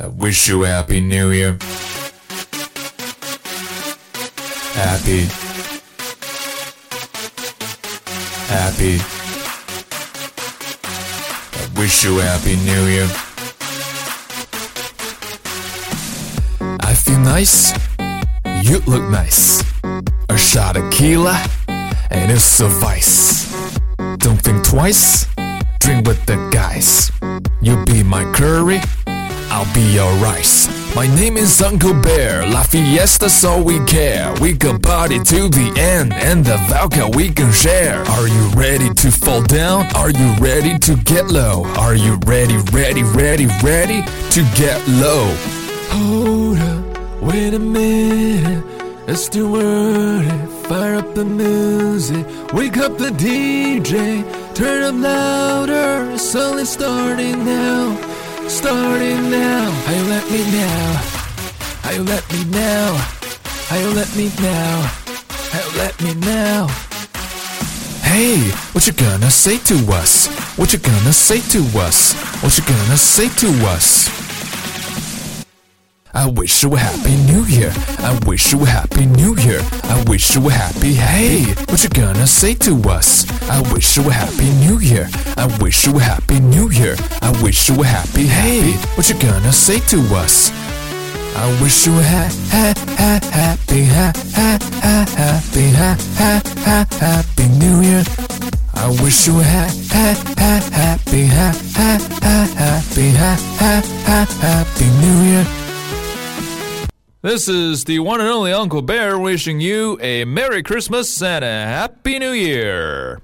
I wish you happy new year. Happy. Happy. I wish you happy new year. I feel nice. You look nice. A shot of tequila and it's a vice. Don't think twice. Drink with the guys. You be my curry, I'll be your rice. My name is Uncle Bear. La fiesta's all we care. We can party to the end, and the vodka we can share. Are you ready to fall down? Are you ready to get low? Are you ready, ready, ready, ready to get low? Hold up, wait a minute. Let's do it. Fire up the music. Wake up the DJ. Turn up louder. It's only starting now. Starting now. How you let me now? How you let me now? How you let me now? How you let me now? Hey, what you gonna say to us? What you gonna say to us? What you gonna say to us? I wish you a happy new year. I wish you a happy new year. I wish you a happy hey. What you gonna say to us? I wish you a happy new year. I wish you a happy new year. I wish you a happy hey. What you gonna say to us? I wish you a ha ha ha happy ha ha ha happy ha ha ha happy new year. I wish you a ha ha ha happy ha ha ha happy ha ha ha happy new year. This is the one and only Uncle Bear wishing you a Merry Christmas and a Happy New Year.